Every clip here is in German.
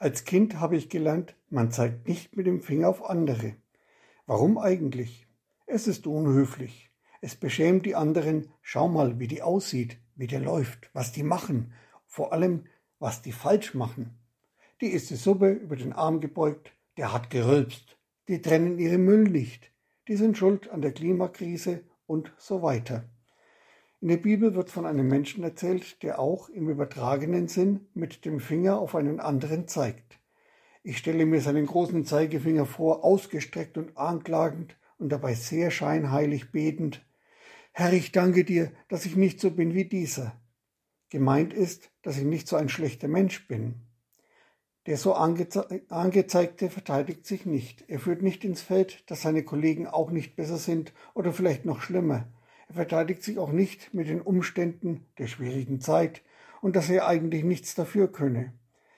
Als Kind habe ich gelernt, man zeigt nicht mit dem Finger auf andere. Warum eigentlich? Es ist unhöflich. Es beschämt die anderen. Schau mal, wie die aussieht, wie der läuft, was die machen, vor allem, was die falsch machen. Die ist die Suppe über den Arm gebeugt, der hat gerülpst. Die trennen ihre Müll nicht. Die sind schuld an der Klimakrise und so weiter. In der Bibel wird von einem Menschen erzählt, der auch im übertragenen Sinn mit dem Finger auf einen anderen zeigt. Ich stelle mir seinen großen Zeigefinger vor, ausgestreckt und anklagend und dabei sehr scheinheilig betend. Herr, ich danke dir, dass ich nicht so bin wie dieser. Gemeint ist, dass ich nicht so ein schlechter Mensch bin. Der so angeze angezeigte verteidigt sich nicht. Er führt nicht ins Feld, dass seine Kollegen auch nicht besser sind oder vielleicht noch schlimmer. Er verteidigt sich auch nicht mit den Umständen der schwierigen Zeit und dass er eigentlich nichts dafür könne.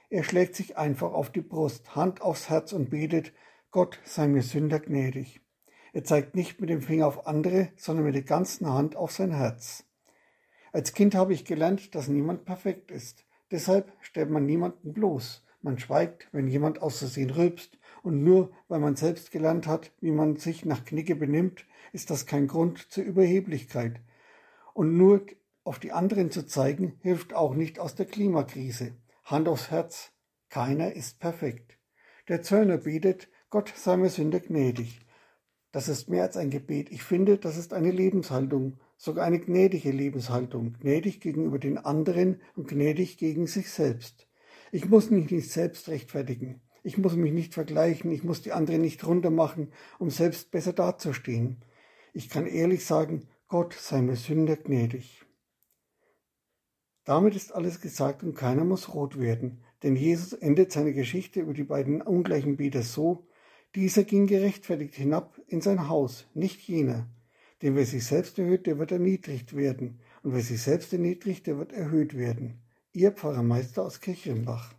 Er schlägt sich einfach auf die Brust, Hand aufs Herz und betet, Gott sei mir Sünder gnädig. Er zeigt nicht mit dem Finger auf andere, sondern mit der ganzen Hand auf sein Herz. Als Kind habe ich gelernt, dass niemand perfekt ist. Deshalb stellt man niemanden bloß. Man schweigt, wenn jemand aus Versehen rülpst und nur weil man selbst gelernt hat, wie man sich nach Knicke benimmt, ist das kein Grund zur Überheblichkeit. Und nur auf die anderen zu zeigen, hilft auch nicht aus der Klimakrise. Hand aufs Herz, keiner ist perfekt. Der Zöllner betet, Gott sei mir Sünder gnädig. Das ist mehr als ein Gebet. Ich finde, das ist eine Lebenshaltung, sogar eine gnädige Lebenshaltung, gnädig gegenüber den anderen und gnädig gegen sich selbst. Ich muss mich nicht selbst rechtfertigen. Ich muss mich nicht vergleichen, ich muss die anderen nicht runtermachen, um selbst besser dazustehen. Ich kann ehrlich sagen, Gott sei mir Sünder gnädig. Damit ist alles gesagt und keiner muss rot werden, denn Jesus endet seine Geschichte über die beiden ungleichen Beter so, dieser ging gerechtfertigt hinab in sein Haus, nicht jener. Denn wer sich selbst erhöht, der wird erniedrigt werden, und wer sich selbst erniedrigt, der wird erhöht werden. Ihr Pfarrermeister aus Kirchenbach.